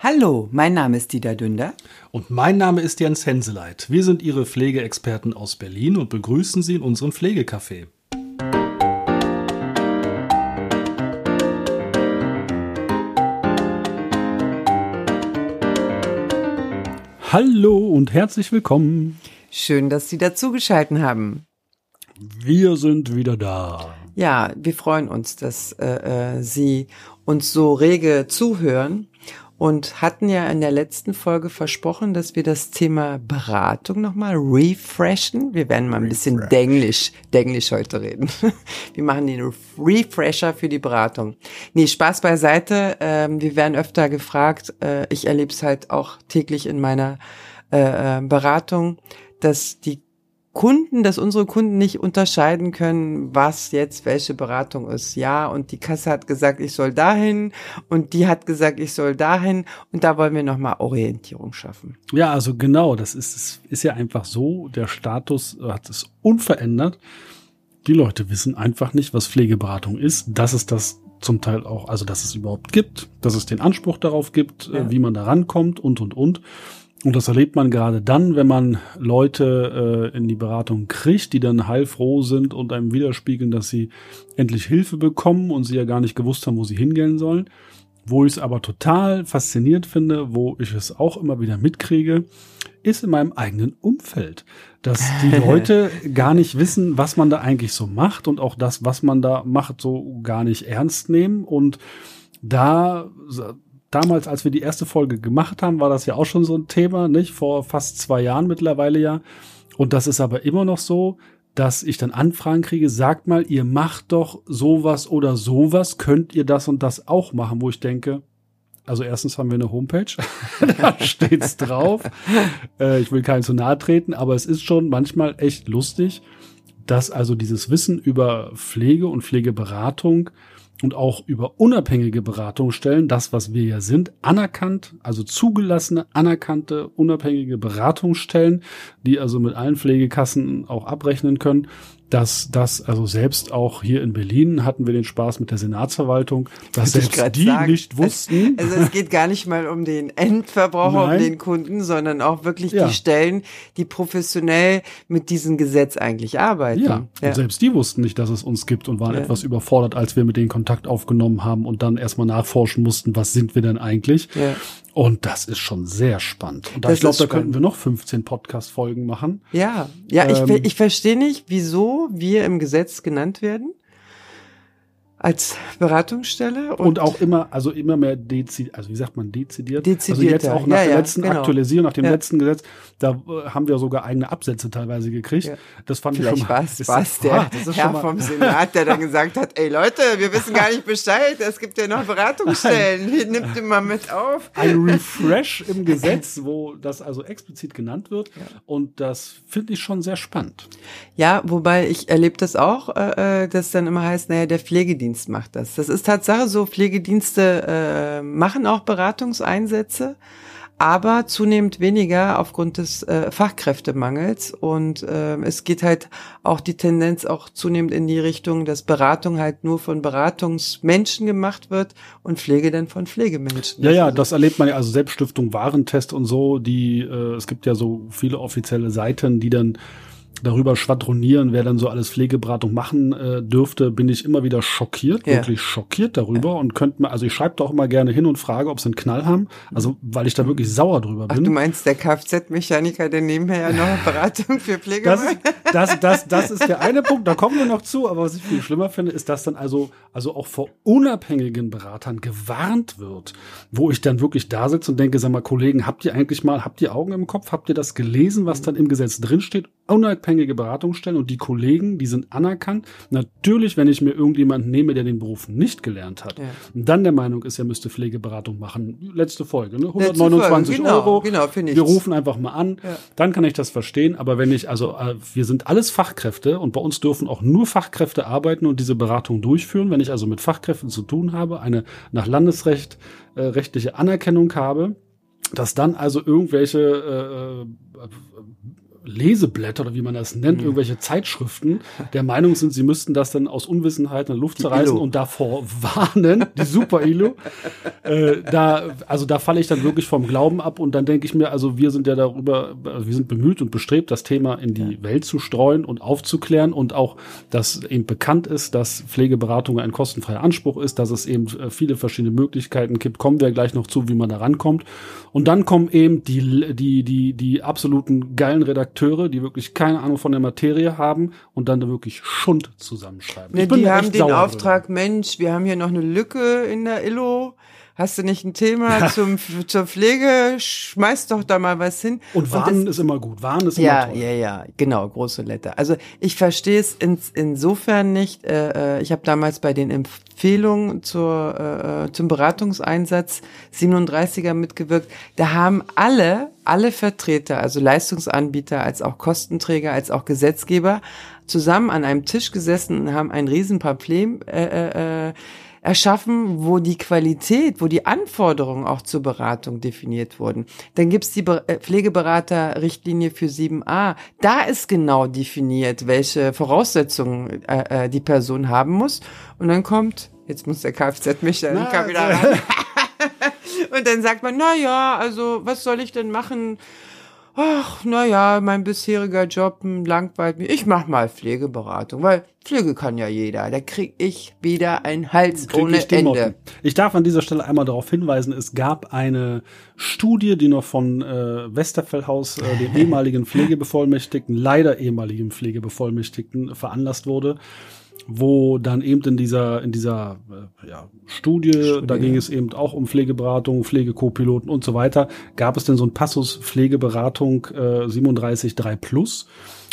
Hallo, mein Name ist Dieter Dünder. Und mein Name ist Jens Henseleit. Wir sind Ihre Pflegeexperten aus Berlin und begrüßen Sie in unserem Pflegecafé. Hallo und herzlich willkommen. Schön, dass Sie dazugeschalten haben. Wir sind wieder da. Ja, wir freuen uns, dass äh, äh, Sie uns so rege zuhören und hatten ja in der letzten Folge versprochen, dass wir das Thema Beratung nochmal refreshen. Wir werden mal ein bisschen Denglisch, Denglisch heute reden. Wir machen den Refresher für die Beratung. Nee, Spaß beiseite. Ähm, wir werden öfter gefragt. Äh, ich erlebe es halt auch täglich in meiner äh, äh Beratung, dass die Kunden, dass unsere Kunden nicht unterscheiden können, was jetzt welche Beratung ist. Ja, und die Kasse hat gesagt, ich soll dahin und die hat gesagt, ich soll dahin und da wollen wir nochmal Orientierung schaffen. Ja, also genau, das ist, ist ja einfach so, der Status hat es unverändert. Die Leute wissen einfach nicht, was Pflegeberatung ist, dass es das zum Teil auch, also dass es überhaupt gibt, dass es den Anspruch darauf gibt, ja. wie man da rankommt und, und, und. Und das erlebt man gerade dann, wenn man Leute äh, in die Beratung kriegt, die dann heilfroh sind und einem widerspiegeln, dass sie endlich Hilfe bekommen und sie ja gar nicht gewusst haben, wo sie hingehen sollen. Wo ich es aber total fasziniert finde, wo ich es auch immer wieder mitkriege, ist in meinem eigenen Umfeld, dass die Leute gar nicht wissen, was man da eigentlich so macht und auch das, was man da macht, so gar nicht ernst nehmen und da damals, als wir die erste Folge gemacht haben, war das ja auch schon so ein Thema, nicht? Vor fast zwei Jahren mittlerweile ja. Und das ist aber immer noch so, dass ich dann Anfragen kriege, sagt mal, ihr macht doch sowas oder sowas, könnt ihr das und das auch machen, wo ich denke, also erstens haben wir eine Homepage, da steht's drauf. Äh, ich will keinen zu nahe treten, aber es ist schon manchmal echt lustig, dass also dieses Wissen über Pflege und Pflegeberatung und auch über unabhängige Beratungsstellen, das was wir ja sind, anerkannt, also zugelassene, anerkannte, unabhängige Beratungsstellen, die also mit allen Pflegekassen auch abrechnen können, dass das, also selbst auch hier in Berlin hatten wir den Spaß mit der Senatsverwaltung, dass selbst die sagen, nicht wussten. Also es geht gar nicht mal um den Endverbraucher, Nein. um den Kunden, sondern auch wirklich ja. die Stellen, die professionell mit diesem Gesetz eigentlich arbeiten. Ja. ja. Und selbst die wussten nicht, dass es uns gibt und waren ja. etwas überfordert, als wir mit denen Kontakt aufgenommen haben und dann erstmal nachforschen mussten, was sind wir denn eigentlich? Und das ist schon sehr spannend. Und da, ich glaube, da könnten wir noch 15 Podcast-Folgen machen. Ja, ja, ähm, ich, ich verstehe nicht, wieso wir im Gesetz genannt werden als Beratungsstelle. Und, und, auch immer, also immer mehr dezidiert, also wie sagt man, dezidiert? Dezidiert. Also jetzt auch nach ja, der ja, letzten genau. Aktualisierung, nach dem ja. letzten Gesetz, da äh, haben wir sogar eigene Absätze teilweise gekriegt. Das fand Vielleicht ich schon mal. Vielleicht war es der ah, Herr vom Senat, der dann gesagt hat, ey Leute, wir wissen gar nicht Bescheid, es gibt ja noch Beratungsstellen, hier nimmt mal mit auf. Ein Refresh im Gesetz, wo das also explizit genannt wird und das finde ich schon sehr spannend. Ja, wobei ich erlebe das auch, äh, äh dass dann immer heißt, naja, der Pflegedienst Pflegedienst macht das. Das ist Tatsache so, Pflegedienste äh, machen auch Beratungseinsätze, aber zunehmend weniger aufgrund des äh, Fachkräftemangels. Und äh, es geht halt auch die Tendenz auch zunehmend in die Richtung, dass Beratung halt nur von Beratungsmenschen gemacht wird und Pflege dann von Pflegemenschen. Ja, ja, das erlebt man ja, also Selbststiftung, Warentest und so, die, äh, es gibt ja so viele offizielle Seiten, die dann darüber schwadronieren, wer dann so alles Pflegeberatung machen äh, dürfte, bin ich immer wieder schockiert, ja. wirklich schockiert darüber ja. und könnte mal, also ich schreibe doch immer gerne hin und frage, ob sie einen Knall haben, also weil ich da wirklich sauer drüber bin. Ach, du meinst der Kfz-Mechaniker, der nebenher ja noch Beratung für Pflege das, das, das, das ist der eine Punkt, da kommen wir noch zu, aber was ich viel schlimmer finde, ist, dass dann also, also auch vor unabhängigen Beratern gewarnt wird, wo ich dann wirklich da sitze und denke, sag mal, Kollegen, habt ihr eigentlich mal, habt ihr Augen im Kopf, habt ihr das gelesen, was dann im Gesetz drinsteht? Unabhängige Beratungsstellen und die Kollegen, die sind anerkannt. Natürlich, wenn ich mir irgendjemanden nehme, der den Beruf nicht gelernt hat, ja. dann der Meinung ist, er müsste Pflegeberatung machen. Letzte Folge, ne? 129 Folge. Genau, Euro. Genau, finde ich. Wir rufen einfach mal an, ja. dann kann ich das verstehen. Aber wenn ich, also äh, wir sind alles Fachkräfte und bei uns dürfen auch nur Fachkräfte arbeiten und diese Beratung durchführen. Wenn ich also mit Fachkräften zu tun habe, eine nach Landesrecht äh, rechtliche Anerkennung habe, dass dann also irgendwelche äh, äh Leseblätter oder wie man das nennt, mhm. irgendwelche Zeitschriften der Meinung sind, sie müssten das dann aus Unwissenheit in der Luft zerreißen und davor warnen, die Super Ilo. äh, da, also da falle ich dann wirklich vom Glauben ab und dann denke ich mir, also wir sind ja darüber, wir sind bemüht und bestrebt, das Thema in die ja. Welt zu streuen und aufzuklären und auch, dass eben bekannt ist, dass Pflegeberatung ein kostenfreier Anspruch ist, dass es eben äh, viele verschiedene Möglichkeiten gibt, kommen wir gleich noch zu, wie man da rankommt. Und dann kommen eben die, die, die, die absoluten geilen Redakteure, die wirklich keine Ahnung von der Materie haben und dann da wirklich Schund zusammenschreiben. Ne, die haben den Auftrag, drin. Mensch, wir haben hier noch eine Lücke in der Illo hast du nicht ein Thema zum, zur Pflege, schmeiß doch da mal was hin. Und warnen ist immer gut, warnen ist ja, immer toll. Ja, ja, genau, große Letter. Also ich verstehe es in, insofern nicht. Äh, äh ich habe damals bei den Empfehlungen zur, äh, zum Beratungseinsatz 37er mitgewirkt. Da haben alle, alle Vertreter, also Leistungsanbieter, als auch Kostenträger, als auch Gesetzgeber, zusammen an einem Tisch gesessen und haben ein Riesenproblem äh, äh, äh erschaffen, wo die Qualität, wo die Anforderungen auch zur Beratung definiert wurden. Dann gibt's die äh, Pflegeberaterrichtlinie für 7a. Da ist genau definiert, welche Voraussetzungen äh, äh, die Person haben muss. Und dann kommt, jetzt muss der Kfz-Mechaniker wieder ran. Und dann sagt man, na ja, also was soll ich denn machen? ach, na ja, mein bisheriger Job langweilt mich. Ich mach mal Pflegeberatung, weil Pflege kann ja jeder. Da krieg ich wieder einen Hals krieg ohne ich Ende. Motten. Ich darf an dieser Stelle einmal darauf hinweisen, es gab eine Studie, die noch von äh, Westerfellhaus, äh, dem ehemaligen Pflegebevollmächtigten, leider ehemaligen Pflegebevollmächtigten, veranlasst wurde wo dann eben in dieser, in dieser äh, ja, Studie, Studie, da ging es eben auch um Pflegeberatung, Pflegekopiloten und so weiter, gab es denn so ein Passus Pflegeberatung äh, 37.3 Plus.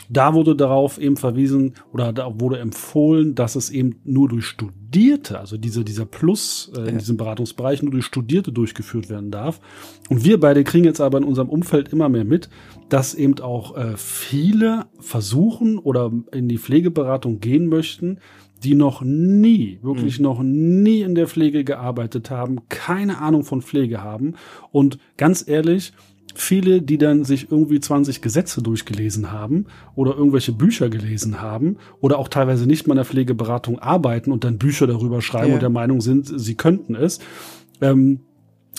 Da wurde darauf eben verwiesen oder da wurde empfohlen, dass es eben nur durch Studierte, also diese, dieser Plus äh, in diesem Beratungsbereich nur durch Studierte durchgeführt werden darf. Und wir beide kriegen jetzt aber in unserem Umfeld immer mehr mit, dass eben auch äh, viele versuchen oder in die Pflegeberatung gehen möchten, die noch nie, wirklich mhm. noch nie in der Pflege gearbeitet haben, keine Ahnung von Pflege haben. Und ganz ehrlich, viele, die dann sich irgendwie 20 Gesetze durchgelesen haben oder irgendwelche Bücher gelesen haben oder auch teilweise nicht mal in der Pflegeberatung arbeiten und dann Bücher darüber schreiben ja. und der Meinung sind, sie könnten es. Ähm,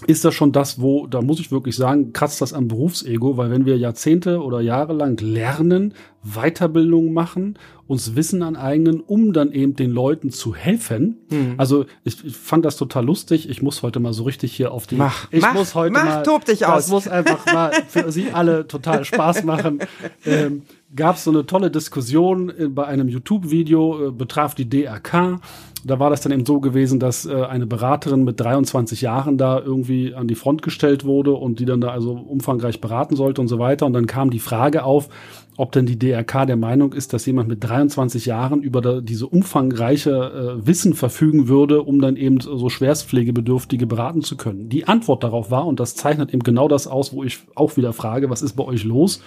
ist das schon das, wo, da muss ich wirklich sagen, kratzt das am Berufsego, weil wenn wir Jahrzehnte oder Jahre lang lernen, Weiterbildung machen, uns Wissen aneignen, um dann eben den Leuten zu helfen. Hm. Also ich, ich, fand das total lustig. Ich muss heute mal so richtig hier auf die. Mach, ich mach, muss heute mach, mal. Tob dich das aus. muss einfach mal für Sie alle total Spaß machen. Ähm, Gab es so eine tolle Diskussion äh, bei einem YouTube-Video, äh, betraf die DRK da war das dann eben so gewesen, dass äh, eine Beraterin mit 23 Jahren da irgendwie an die Front gestellt wurde und die dann da also umfangreich beraten sollte und so weiter. Und dann kam die Frage auf, ob denn die DRK der Meinung ist, dass jemand mit 23 Jahren über da, diese umfangreiche äh, Wissen verfügen würde, um dann eben so Schwerstpflegebedürftige beraten zu können. Die Antwort darauf war, und das zeichnet eben genau das aus, wo ich auch wieder frage, was ist bei euch los?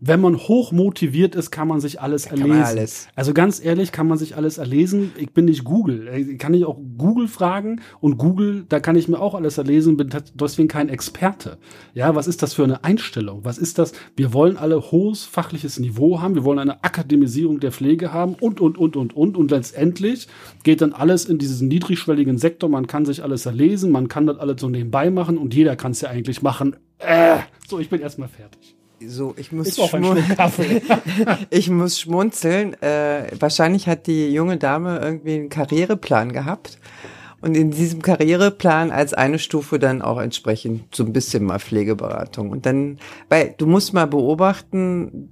Wenn man hoch motiviert ist, kann man sich alles kann erlesen. Alles. Also ganz ehrlich, kann man sich alles erlesen. Ich bin nicht Google. Ich kann ich auch Google fragen und Google, da kann ich mir auch alles erlesen, bin deswegen kein Experte. Ja, was ist das für eine Einstellung? Was ist das? Wir wollen alle hohes fachliches Niveau haben. Wir wollen eine Akademisierung der Pflege haben und, und, und, und, und. Und letztendlich geht dann alles in diesen niedrigschwelligen Sektor. Man kann sich alles erlesen. Man kann das alles so nebenbei machen und jeder kann es ja eigentlich machen. Äh, so, ich bin erstmal fertig so, ich muss, schmun ich muss schmunzeln. Äh, wahrscheinlich hat die junge Dame irgendwie einen Karriereplan gehabt und in diesem Karriereplan als eine Stufe dann auch entsprechend so ein bisschen mal Pflegeberatung. Und dann, weil du musst mal beobachten,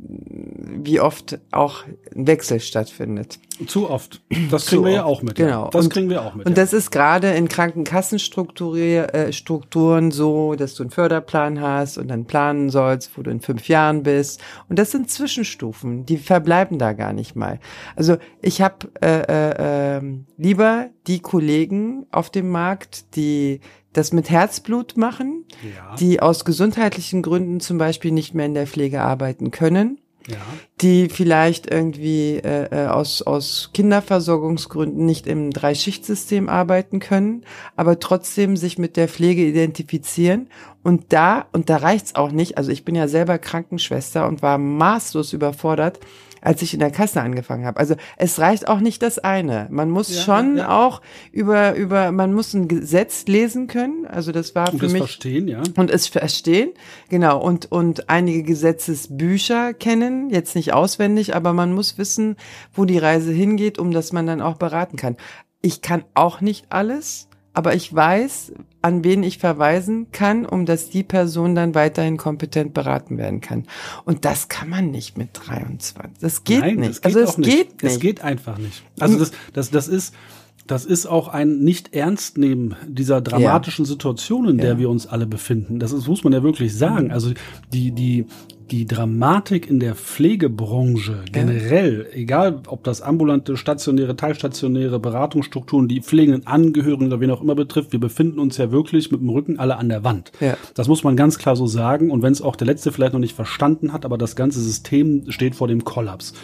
wie oft auch ein Wechsel stattfindet. Zu oft. Das kriegen Zu wir ja auch mit. Genau. Das und, kriegen wir auch mit. Und ja. das ist gerade in Krankenkassenstrukturen äh, so, dass du einen Förderplan hast und dann planen sollst, wo du in fünf Jahren bist. Und das sind Zwischenstufen, die verbleiben da gar nicht mal. Also ich habe äh, äh, äh, lieber die Kollegen auf dem Markt, die das mit Herzblut machen, ja. die aus gesundheitlichen Gründen zum Beispiel nicht mehr in der Pflege arbeiten können ja. die vielleicht irgendwie äh, äh, aus, aus Kinderversorgungsgründen nicht im Dreischichtsystem arbeiten können, aber trotzdem sich mit der Pflege identifizieren. Und da, und da reicht's auch nicht, also ich bin ja selber Krankenschwester und war maßlos überfordert, als ich in der Kasse angefangen habe. Also es reicht auch nicht das eine. Man muss ja, schon ja. auch über über man muss ein Gesetz lesen können. Also das war und für mich verstehen, ja. Und es verstehen, genau. Und und einige Gesetzesbücher kennen, jetzt nicht auswendig, aber man muss wissen, wo die Reise hingeht, um dass man dann auch beraten kann. Ich kann auch nicht alles aber ich weiß, an wen ich verweisen kann, um dass die Person dann weiterhin kompetent beraten werden kann. Und das kann man nicht mit 23. Das geht Nein, nicht. Das geht also es nicht. geht nicht. Es geht einfach nicht. Also das, das, das ist, das ist auch ein nicht ernst nehmen dieser dramatischen ja. Situation, in der ja. wir uns alle befinden. Das ist, muss man ja wirklich sagen. Also die, die, die Dramatik in der Pflegebranche generell, ja. egal ob das ambulante, stationäre, teilstationäre Beratungsstrukturen, die pflegenden Angehörigen oder wen auch immer betrifft, wir befinden uns ja wirklich mit dem Rücken alle an der Wand. Ja. Das muss man ganz klar so sagen. Und wenn es auch der Letzte vielleicht noch nicht verstanden hat, aber das ganze System steht vor dem Kollaps.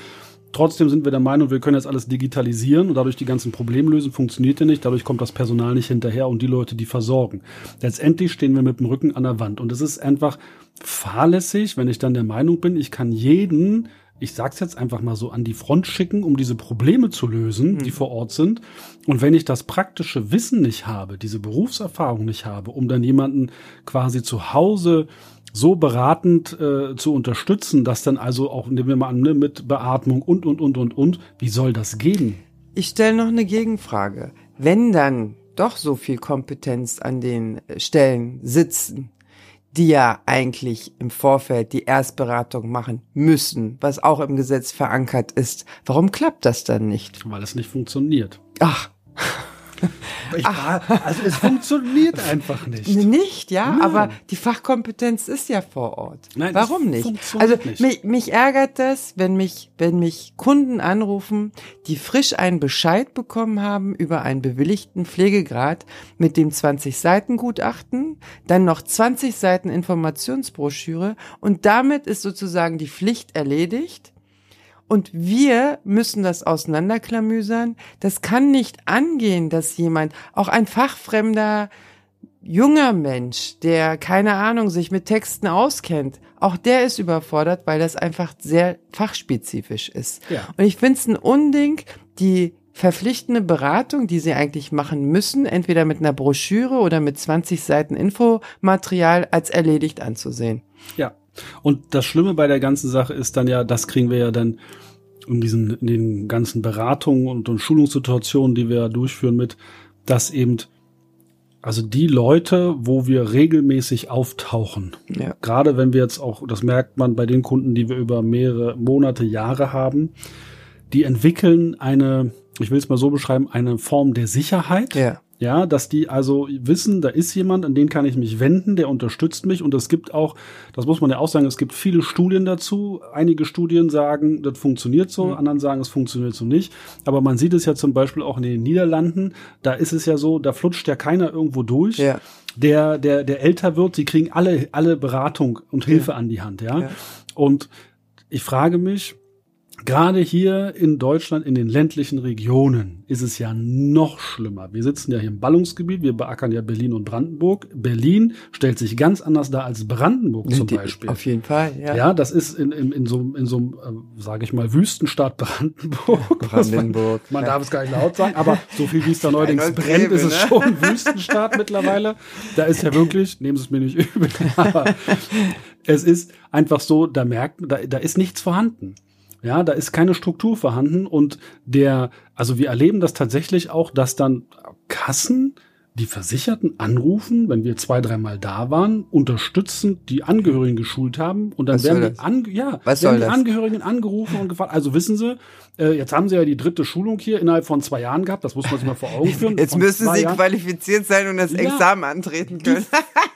Trotzdem sind wir der Meinung, wir können jetzt alles digitalisieren und dadurch die ganzen Probleme lösen, funktioniert ja nicht. Dadurch kommt das Personal nicht hinterher und die Leute, die versorgen. Letztendlich stehen wir mit dem Rücken an der Wand. Und es ist einfach fahrlässig, wenn ich dann der Meinung bin, ich kann jeden, ich sag's jetzt einfach mal so, an die Front schicken, um diese Probleme zu lösen, mhm. die vor Ort sind. Und wenn ich das praktische Wissen nicht habe, diese Berufserfahrung nicht habe, um dann jemanden quasi zu Hause so beratend äh, zu unterstützen, dass dann also auch, nehmen wir mal an, ne, mit Beatmung und, und, und, und, und, wie soll das gehen? Ich stelle noch eine Gegenfrage. Wenn dann doch so viel Kompetenz an den Stellen sitzen, die ja eigentlich im Vorfeld die Erstberatung machen müssen, was auch im Gesetz verankert ist, warum klappt das dann nicht? Weil es nicht funktioniert. Ach. Ich war, also es funktioniert einfach nicht. Nicht, ja, Nein. aber die Fachkompetenz ist ja vor Ort. Nein, Warum nicht? Also nicht. Mich, mich ärgert das, wenn mich, wenn mich Kunden anrufen, die frisch einen Bescheid bekommen haben über einen bewilligten Pflegegrad mit dem 20 Seiten Gutachten, dann noch 20 Seiten Informationsbroschüre und damit ist sozusagen die Pflicht erledigt und wir müssen das auseinanderklamüsern. Das kann nicht angehen, dass jemand, auch ein fachfremder junger Mensch, der keine Ahnung sich mit Texten auskennt, auch der ist überfordert, weil das einfach sehr fachspezifisch ist. Ja. Und ich finde es ein Unding, die verpflichtende Beratung, die sie eigentlich machen müssen, entweder mit einer Broschüre oder mit 20 Seiten Infomaterial als erledigt anzusehen. Ja. Und das Schlimme bei der ganzen Sache ist dann ja, das kriegen wir ja dann in diesen, in den ganzen Beratungen und, und Schulungssituationen, die wir ja durchführen mit, dass eben also die Leute, wo wir regelmäßig auftauchen, ja. gerade wenn wir jetzt auch, das merkt man bei den Kunden, die wir über mehrere Monate, Jahre haben, die entwickeln eine, ich will es mal so beschreiben, eine Form der Sicherheit. Ja. Ja, dass die also wissen, da ist jemand, an den kann ich mich wenden, der unterstützt mich. Und es gibt auch, das muss man ja auch sagen, es gibt viele Studien dazu. Einige Studien sagen, das funktioniert so, mhm. anderen sagen, es funktioniert so nicht. Aber man sieht es ja zum Beispiel auch in den Niederlanden. Da ist es ja so, da flutscht ja keiner irgendwo durch. Ja. Der, der, der älter wird, sie kriegen alle, alle Beratung und Hilfe ja. an die Hand, ja. ja. Und ich frage mich, Gerade hier in Deutschland, in den ländlichen Regionen, ist es ja noch schlimmer. Wir sitzen ja hier im Ballungsgebiet, wir beackern ja Berlin und Brandenburg. Berlin stellt sich ganz anders dar als Brandenburg zum Die, Beispiel. Auf jeden Fall, ja. Ja, das ist in, in, in so, in so einem, äh, sage ich mal, Wüstenstaat Brandenburg. Brandenburg. Man, man ja. darf es gar nicht laut sagen, aber so viel wie es da neuerdings brennt, ist es ne? schon Wüstenstaat mittlerweile. Da ist ja wirklich, nehmen Sie es mir nicht übel, aber es ist einfach so, da merkt, da, da ist nichts vorhanden. Ja, da ist keine Struktur vorhanden und der, also wir erleben das tatsächlich auch, dass dann Kassen die Versicherten anrufen, wenn wir zwei, dreimal da waren, unterstützen, die Angehörigen geschult haben und dann Was werden die, Ange ja, werden die Angehörigen angerufen und gefragt, also wissen Sie, äh, jetzt haben Sie ja die dritte Schulung hier innerhalb von zwei Jahren gehabt, das muss man sich mal vor Augen führen. Jetzt müssen Sie Jahren. qualifiziert sein und das Examen ja, antreten können.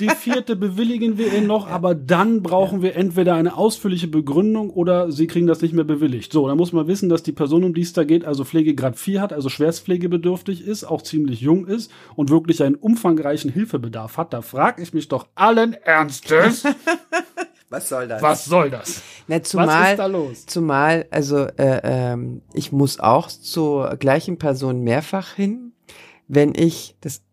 Die, die, vierte bewilligen wir Ihnen noch, aber dann brauchen wir entweder eine ausführliche Begründung oder Sie kriegen das nicht mehr bewilligt. So, dann muss man wissen, dass die Person, um die es da geht, also Pflegegrad 4 hat, also schwerstpflegebedürftig ist, auch ziemlich jung ist und wirklich wirklich einen umfangreichen Hilfebedarf hat, da frage ich mich doch allen Ernstes, was soll das? Was soll das? Na, zumal, Was ist da los? Zumal, also äh, ähm, ich muss auch zur gleichen Person mehrfach hin, wenn ich das,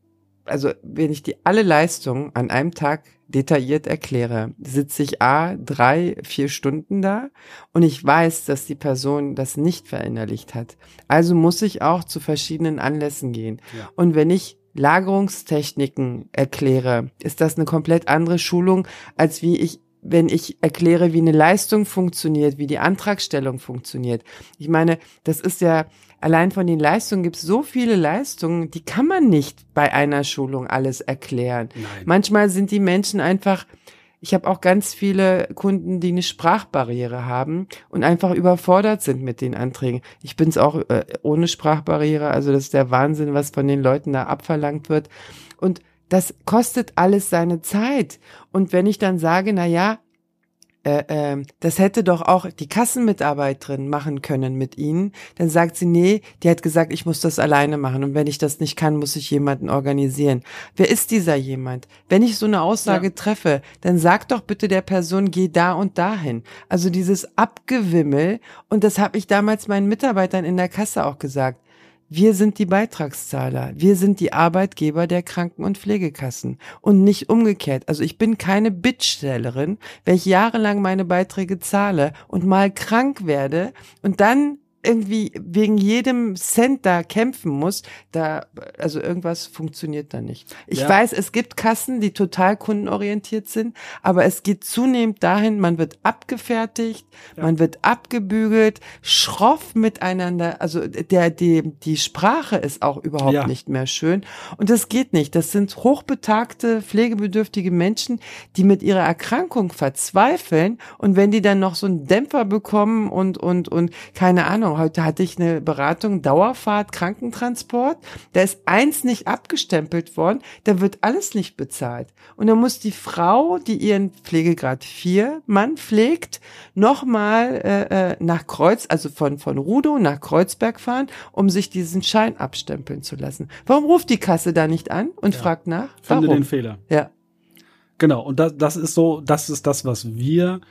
also wenn ich die alle Leistungen an einem Tag detailliert erkläre, sitze ich a drei, vier Stunden da und ich weiß, dass die Person das nicht verinnerlicht hat. Also muss ich auch zu verschiedenen Anlässen gehen. Ja. Und wenn ich Lagerungstechniken erkläre, ist das eine komplett andere Schulung, als wie ich wenn ich erkläre, wie eine Leistung funktioniert, wie die Antragstellung funktioniert. Ich meine, das ist ja, allein von den Leistungen gibt es so viele Leistungen, die kann man nicht bei einer Schulung alles erklären. Nein. Manchmal sind die Menschen einfach, ich habe auch ganz viele Kunden, die eine Sprachbarriere haben und einfach überfordert sind mit den Anträgen. Ich bin's auch äh, ohne Sprachbarriere, also das ist der Wahnsinn, was von den Leuten da abverlangt wird. Und das kostet alles seine Zeit. Und wenn ich dann sage, na ja, äh, äh, das hätte doch auch die Kassenmitarbeiterin machen können mit Ihnen, dann sagt sie, nee, die hat gesagt, ich muss das alleine machen und wenn ich das nicht kann, muss ich jemanden organisieren. Wer ist dieser jemand? Wenn ich so eine Aussage Ja. treffe, dann sag doch bitte der Person, geh da und dahin. Also dieses Abgewimmel und das habe ich damals meinen Mitarbeitern in der Kasse auch gesagt. Wir sind die Beitragszahler. Wir sind die Arbeitgeber der Kranken- und Pflegekassen und nicht umgekehrt. Also ich bin keine Bittstellerin, ich jahrelang meine Beiträge zahle und mal krank werde und dann irgendwie wegen jedem Cent da kämpfen muss, da, also irgendwas funktioniert da nicht. Ich Ja. weiß, es gibt Kassen, die total kundenorientiert sind, aber es geht zunehmend dahin, man wird abgefertigt, man wird abgebügelt, schroff miteinander, also der, die, die Sprache ist auch überhaupt Ja. nicht mehr schön und das geht nicht. Das sind hochbetagte, pflegebedürftige Menschen, die mit ihrer Erkrankung verzweifeln und wenn die dann noch so einen Dämpfer bekommen und, und, und keine Ahnung, heute hatte ich eine Beratung, Dauerfahrt, Krankentransport, da ist eins nicht abgestempelt worden, da wird alles nicht bezahlt. Und dann muss die Frau, die ihren Pflegegrad 4 Mann pflegt, nochmal äh, äh, nach Kreuz, also von, von Rudow nach Kreuzberg fahren, um sich diesen Schein abstempeln zu lassen. Warum ruft die Kasse da nicht an und Ja. fragt nach? Finde Warum? den Fehler. Ja. Genau, und das, das ist so, das ist das, was wir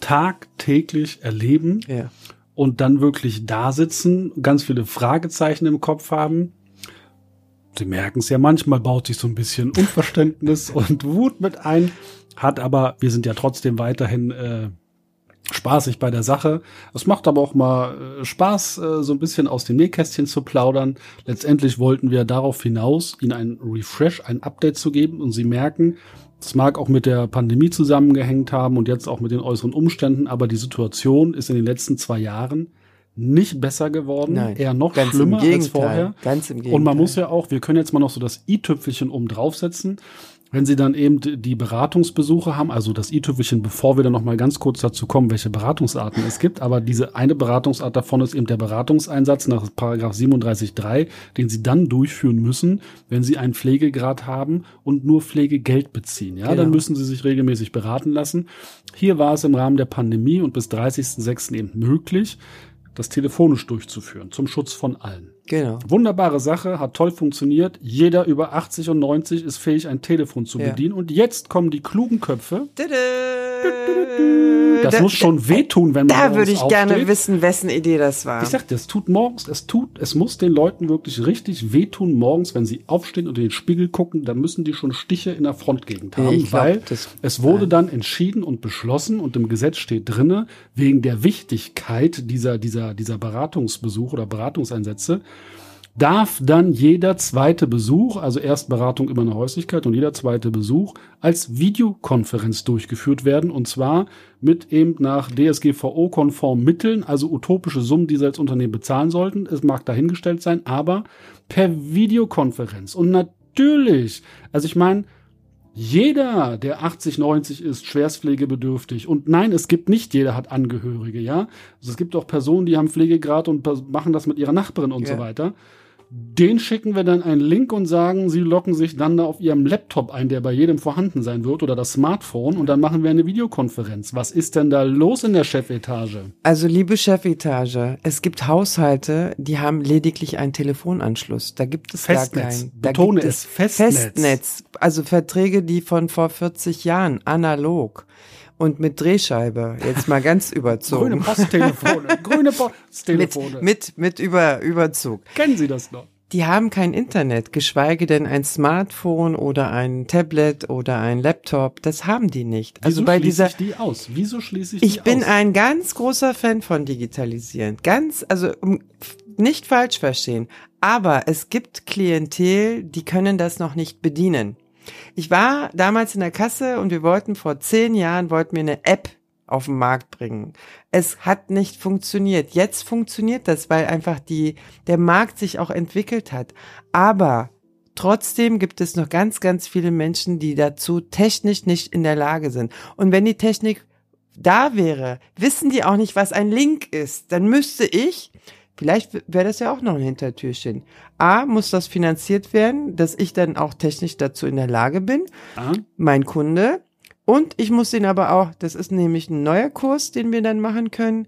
tagtäglich erleben Ja. Und dann wirklich da sitzen, ganz viele Fragezeichen im Kopf haben. Sie merken es ja, manchmal baut sich so ein bisschen Unverständnis und Wut mit ein, hat aber, wir sind ja trotzdem weiterhin äh, spaßig bei der Sache. Es macht aber auch mal äh, Spaß, äh, so ein bisschen aus dem Nähkästchen zu plaudern. Letztendlich wollten wir darauf hinaus, Ihnen ein Refresh, ein Update zu geben und Sie merken, es mag auch mit der Pandemie zusammengehängt haben und jetzt auch mit den äußeren Umständen, aber die Situation ist in den letzten zwei Jahren nicht besser geworden, Nein, eher noch schlimmer als vorher. Ganz im Gegenteil. Und man muss ja auch, wir können jetzt mal noch so das i-Tüpfelchen oben draufsetzen. Wenn Sie dann eben die Beratungsbesuche haben, also das i-Tüpfelchen, bevor wir dann noch mal ganz kurz dazu kommen, welche Beratungsarten es gibt, aber diese eine Beratungsart davon ist eben der Beratungseinsatz nach Paragraph 37.3, den Sie dann durchführen müssen, wenn Sie einen Pflegegrad haben und nur Pflegegeld beziehen. Ja, Genau. dann müssen Sie sich regelmäßig beraten lassen. Hier war es im Rahmen der Pandemie und bis 30.06. eben möglich, das telefonisch durchzuführen, zum Schutz von allen. Genau. Wunderbare Sache, hat toll funktioniert. Jeder über 80 und 90 ist fähig, ein Telefon zu Ja. bedienen. Und jetzt kommen die klugen Köpfe. Dü-dü. Das Da- muss schon wehtun, wenn man Da würde ich gerne aufsteht. wissen, wessen Idee das war. Ich sagte, es tut morgens, es tut, es muss den Leuten wirklich richtig wehtun morgens, wenn sie aufstehen und in den Spiegel gucken, dann müssen die schon Stiche in der Frontgegend haben, glaub, weil das- es wurde dann entschieden und beschlossen und im Gesetz steht drinne, wegen der Wichtigkeit dieser, dieser, dieser Beratungsbesuche oder Beratungseinsätze, darf dann jeder zweite Besuch, also erst Beratung über eine Häuslichkeit und jeder zweite Besuch als Videokonferenz durchgeführt werden und zwar mit eben nach DSGVO-konform Mitteln, also utopische Summen, die sie als Unternehmen bezahlen sollten. Es mag dahingestellt sein, aber per Videokonferenz. Und natürlich, also ich meine, jeder, der 80, 90 ist, schwerstpflegebedürftig. Und nein, es gibt nicht jeder hat Angehörige, ja. Also es gibt auch Personen, die haben Pflegegrad und machen das mit ihrer Nachbarin und Ja. so weiter. Den schicken wir dann einen Link und sagen, sie locken sich dann da auf ihrem Laptop ein, der bei jedem vorhanden sein wird, oder das Smartphone, und dann machen wir eine Videokonferenz. Was ist denn da los in der Chefetage? Also liebe Chefetage, es gibt Haushalte, die haben lediglich einen Telefonanschluss. Da gibt es Festnetz. gar keinen. Da Betone gibt es, Festnetz. Festnetz. Also Verträge, die von vor 40 Jahren analog. Und mit Drehscheibe. Jetzt mal ganz überzogen. Grüne Posttelefone, grüne Posttelefone. Mit, mit, mit über, Überzug. Kennen Sie das noch? Die haben kein Internet, geschweige denn ein Smartphone oder ein Tablet oder ein Laptop. Das haben die nicht. Wieso Also bei schließe dieser, ich die aus? Wieso schließe ich die ich bin aus? ein ganz großer Fan von Digitalisieren. Ganz, also um, nicht falsch verstehen. Aber es gibt Klientel, die können das noch nicht bedienen. Ich war damals in der Kasse und wir wollten vor zehn Jahren, wollten wir eine App auf den Markt bringen. Es hat nicht funktioniert. Jetzt funktioniert das, weil einfach die, der Markt sich auch entwickelt hat. Aber trotzdem gibt es noch ganz, ganz viele Menschen, die dazu technisch nicht in der Lage sind. Und wenn die Technik da wäre, wissen die auch nicht, was ein Link ist. Dann müsste ich, vielleicht wäre das ja auch noch ein Hintertürchen. A, muss das finanziert werden, dass ich dann auch technisch dazu in der Lage bin Ah, mein Kunde. Und ich muss ihn aber auch, das ist nämlich ein neuer Kurs, den wir dann machen können,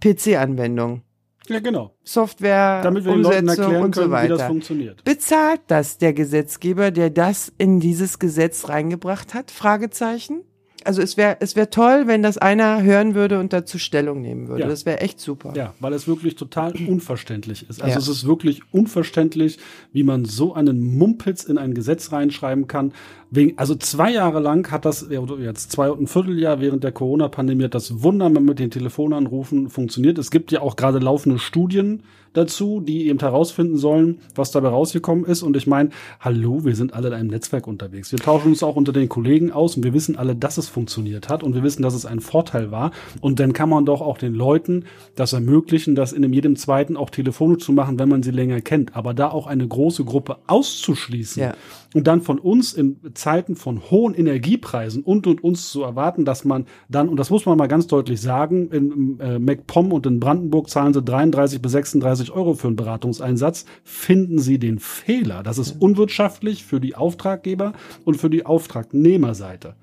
PC-Anwendung, ja, genau. Software, Damit wir den Leuten Umsetzung erklären und so können, wie das weiter. funktioniert. Bezahlt das der Gesetzgeber, der das in dieses Gesetz reingebracht hat? Fragezeichen. Also es wäre es wäre toll, wenn das einer hören würde und dazu Stellung nehmen würde. Ja. Das wäre echt super. Ja, weil es wirklich total unverständlich ist. Also Ja. es ist wirklich unverständlich, wie man so einen Mumpitz in ein Gesetz reinschreiben kann. Wegen, also zwei Jahre lang hat das, jetzt zwei und ein Vierteljahr während der Corona-Pandemie hat das wunderbar mit den Telefonanrufen funktioniert. Es gibt ja auch gerade laufende Studien dazu, die eben herausfinden sollen, was dabei rausgekommen ist. Und ich meine, hallo, wir sind alle in einem Netzwerk unterwegs. Wir tauschen uns auch unter den Kollegen aus und wir wissen alle, dass es funktioniert hat und wir wissen, dass es ein Vorteil war. Und dann kann man doch auch den Leuten das ermöglichen, das in jedem zweiten auch telefonisch zu machen, wenn man sie länger kennt. Aber da auch eine große Gruppe auszuschließen Ja. Und dann von uns in Zeiten von hohen Energiepreisen und und uns zu erwarten, dass man dann, und das muss man mal ganz deutlich sagen, in äh, MacPom und in Brandenburg zahlen sie 33 bis 36 Euro für einen Beratungseinsatz, finden sie den Fehler. Das ist unwirtschaftlich für die Auftraggeber und für die Auftragnehmerseite.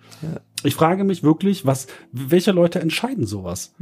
Ich frage mich wirklich, was, welche Leute entscheiden sowas?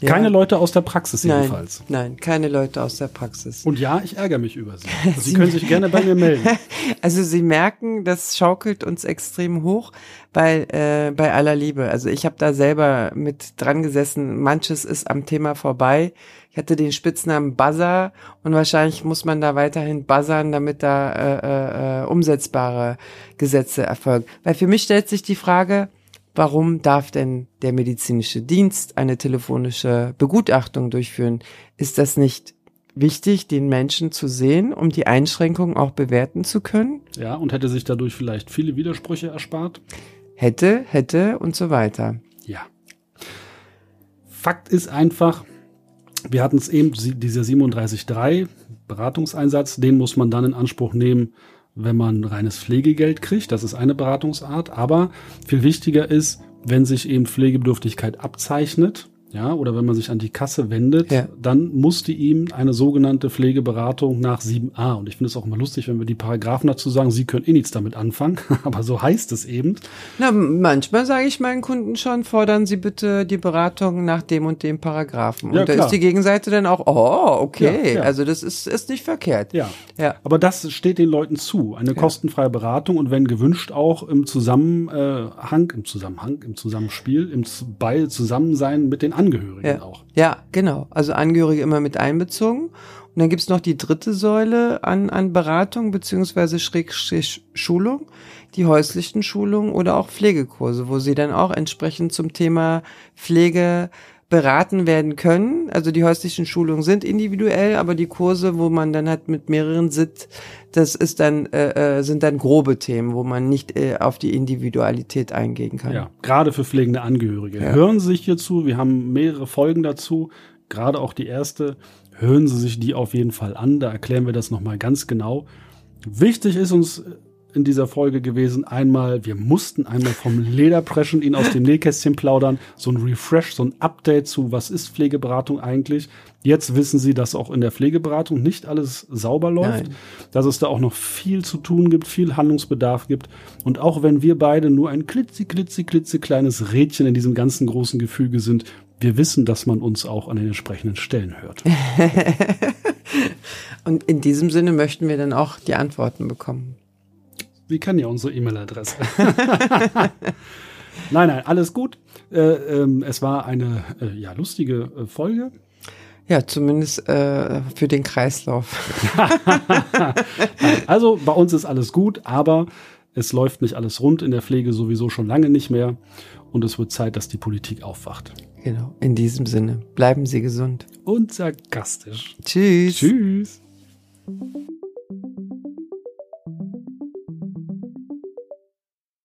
Ja. Keine Leute aus der Praxis nein, jedenfalls. nein, keine Leute aus der Praxis. Und ja, ich ärgere mich über sie. Sie können sich gerne bei mir melden. Also Sie merken, das schaukelt uns extrem hoch, weil äh, bei aller Liebe. Also ich habe da selber mit dran gesessen. Manches ist am Thema vorbei. Ich hatte den Spitznamen Buzzer und wahrscheinlich muss man da weiterhin buzzern, damit da äh, äh, äh, umsetzbare Gesetze erfolgen. Weil für mich stellt sich die Frage, warum darf denn der medizinische Dienst eine telefonische Begutachtung durchführen? Ist das nicht wichtig, den Menschen zu sehen, um die Einschränkungen auch bewerten zu können? Ja, und hätte sich dadurch vielleicht viele Widersprüche erspart. Hätte, hätte und so weiter. Ja. Fakt ist einfach, wir hatten es eben, dieser 37.3 Beratungseinsatz, den muss man dann in Anspruch nehmen, wenn man reines Pflegegeld kriegt. Das ist eine Beratungsart. Aber viel wichtiger ist, wenn sich eben Pflegebedürftigkeit abzeichnet, ja, oder wenn man sich an die Kasse wendet, Ja. dann musste ihm eine sogenannte Pflegeberatung nach 7a. Und ich finde es auch immer lustig, wenn wir die Paragraphen dazu sagen, sie können eh nichts damit anfangen, aber so heißt es eben. Na, manchmal sage ich meinen Kunden schon, fordern Sie bitte die Beratung nach dem und dem Paragraphen. Und Ja, da klar. ist die Gegenseite dann auch, oh, okay, Ja, also das ist, ist nicht verkehrt. Ja. Ja. Aber das steht den Leuten zu. Eine kostenfreie Beratung und wenn gewünscht auch im Zusammenhang, im Zusammenhang, im Zusammenspiel, im bei Zusammensein mit den Angehörigen Ja. auch. ja, genau. Also Angehörige immer mit einbezogen. Und dann gibt's noch die dritte Säule an, an Beratung beziehungsweise Schrägstrich Schulung, die häuslichen Schulungen oder auch Pflegekurse, wo sie dann auch entsprechend zum Thema Pflege beraten werden können. Also die häuslichen Schulungen sind individuell, aber die Kurse, wo man dann hat mit mehreren Sit, das ist dann äh, äh, sind dann grobe Themen, wo man nicht äh, auf die Individualität eingehen kann. Ja, gerade für pflegende Angehörige. Hören Sie sich hierzu, wir haben mehrere Folgen dazu, gerade auch die erste. Hören Sie sich die auf jeden Fall an, da erklären wir das nochmal ganz genau. Wichtig ist uns in dieser Folge gewesen, einmal, wir mussten einmal vom Leder preschen, ihn aus dem Nähkästchen plaudern, so ein Refresh, so ein Update zu, was ist Pflegeberatung eigentlich. Jetzt wissen Sie, dass auch in der Pflegeberatung nicht alles sauber läuft, Nein. dass es da auch noch viel zu tun gibt, viel Handlungsbedarf gibt. Und auch wenn wir beide nur ein klitzi, klitzi, klitzi kleines Rädchen in diesem ganzen großen Gefüge sind, wir wissen, dass man uns auch an den entsprechenden Stellen hört. Und in diesem Sinne möchten wir dann auch die Antworten bekommen. Sie kennen ja unsere E-Mail-Adresse. Nein, nein, alles gut. Äh, ähm, es war eine äh, ja, lustige äh, Folge. Ja, zumindest äh, für den Kreislauf. also bei uns ist alles gut, aber es läuft nicht alles rund in der Pflege sowieso schon lange nicht mehr. Und es wird Zeit, dass die Politik aufwacht. Genau, in diesem Sinne. Bleiben Sie gesund. Und sarkastisch. Tschüss. Tschüss.